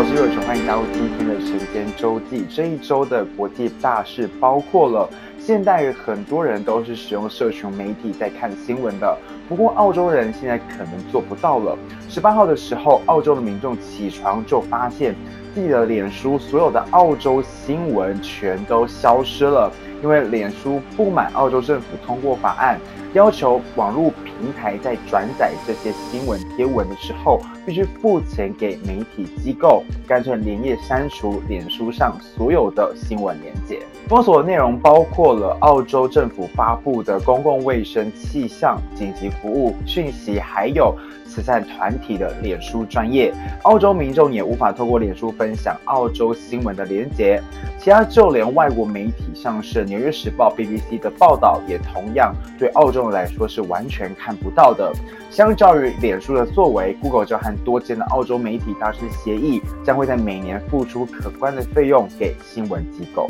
我是若晨，欢迎加入今天的晨间周记。这一周的国际大事包括了，现代很多人都是使用社群媒体在看新闻的，不过澳洲人现在可能做不到了。十八号的时候，澳洲的民众起床就发现自己的脸书所有的澳洲新闻全都消失了，因为脸书不满澳洲政府通过法案。要求网络平台在转载这些新闻贴文的时候，必须付钱给媒体机构，干脆连夜删除脸书上所有的新闻连接。封锁内容包括了澳洲政府发布的公共卫生、气象、紧急服务讯息，还有慈善团体的脸书专业。澳洲民众也无法透过脸书分享澳洲新闻的连结。其他就连外国媒体，像是《纽约时报》、BBC 的报道，也同样对澳洲人。来说是完全看不到的。相较于脸书的作为，Google 就和多间的澳洲媒体达成协议，将会在每年付出可观的费用给新闻机构。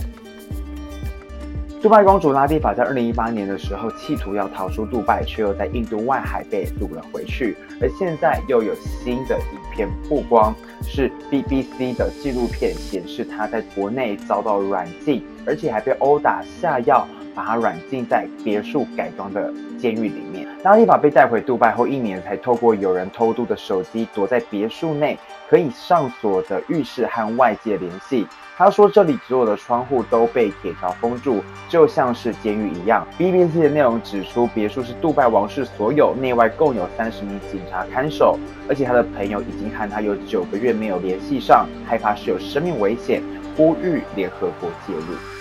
杜拜公主拉蒂法在二零一八年的时候企图要逃出杜拜，却又在印度外海被堵了回去。而现在又有新的影片曝光，是 BBC 的纪录片显示她在国内遭到软禁，而且还被殴打下药。把他软禁在别墅改装的监狱里面。拉蒂法被带回杜拜后一年，才透过有人偷渡的手机，躲在别墅内可以上锁的浴室和外界联系。他说，这里所有的窗户都被铁条封住，就像是监狱一样。BBC 的内容指出，别墅是杜拜王室所有，内外共有三十名警察看守，而且他的朋友已经和他有九个月没有联系上，害怕是有生命危险，呼吁联合国介入。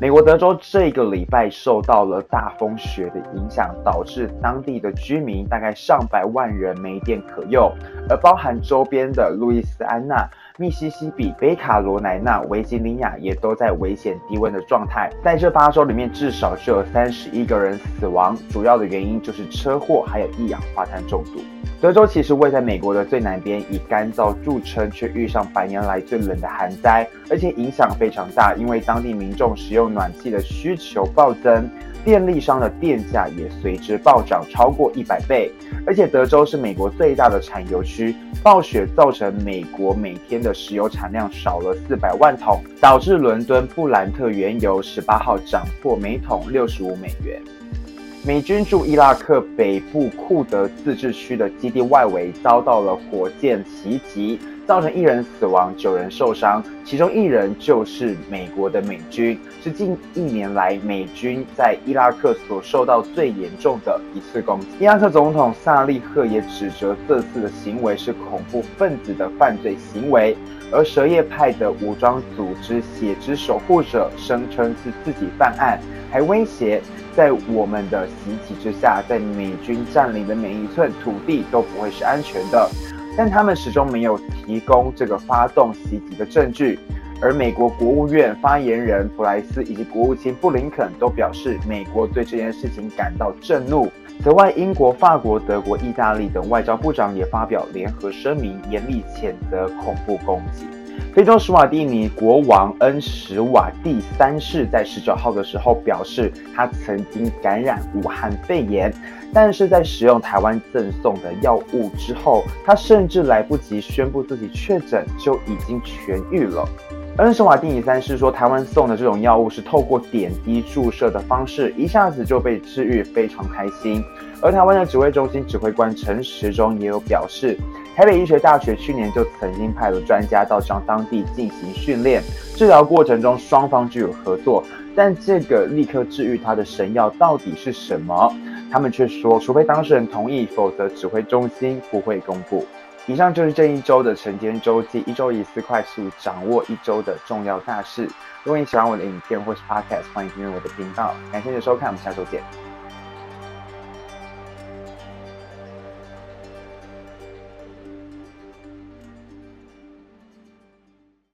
美国德州这个礼拜受到了大风雪的影响，导致当地的居民大概上百万人没电可用，而包含周边的路易斯安那、密西西比、北卡罗来纳、维吉尼亚也都在危险低温的状态。在这八州里面，至少就有三十一个人死亡，主要的原因就是车祸还有一氧化碳中毒。德州其实位在美国的最南边，以干燥著称，却遇上百年来最冷的寒灾，而且影响非常大，因为当地民众使用暖气的需求暴增，电力商的电价也随之暴涨超过一百倍。而且德州是美国最大的产油区，暴雪造成美国每天的石油产量少了四百万桶，导致伦敦布兰特原油十八号涨破每桶六十五美元。美军驻伊拉克北部库德自治区的基地外围遭到了火箭袭击，造成一人死亡，九人受伤，其中一人就是美国的美军，是近一年来美军在伊拉克所受到最严重的一次攻击。伊拉克总统萨利赫也指责这次的行为是恐怖分子的犯罪行为，而什叶派的武装组织血之守护者声称是自己犯案，还威胁。在我们的袭击之下，在美军占领的每一寸土地都不会是安全的，但他们始终没有提供这个发动袭击的证据。而美国国务院发言人普莱斯以及国务卿布林肯都表示，美国对这件事情感到震怒。此外，英国、法国、德国、意大利等外交部长也发表联合声明，严厉谴责恐怖攻击。非洲史瓦蒂尼国王恩史瓦蒂三世在十九号的时候表示，他曾经感染武汉肺炎，但是在使用台湾赠送的药物之后，他甚至来不及宣布自己确诊，就已经痊愈了。恩史瓦蒂尼三世说，台湾送的这种药物是透过点滴注射的方式，一下子就被治愈，非常开心。而台湾的指挥中心指挥官陈时中也有表示。台北医学大学去年就曾经派了专家到将当地进行训练，治疗过程中双方就有合作，但这个立刻治愈他的神药到底是什么？他们却说，除非当事人同意，否则指挥中心不会公布。以上就是这一周的晨间周记，一周一次快速掌握一周的重要大事。如果你喜欢我的影片或是 Podcast，欢迎订阅我的频道。感谢你的收看，我们下周见。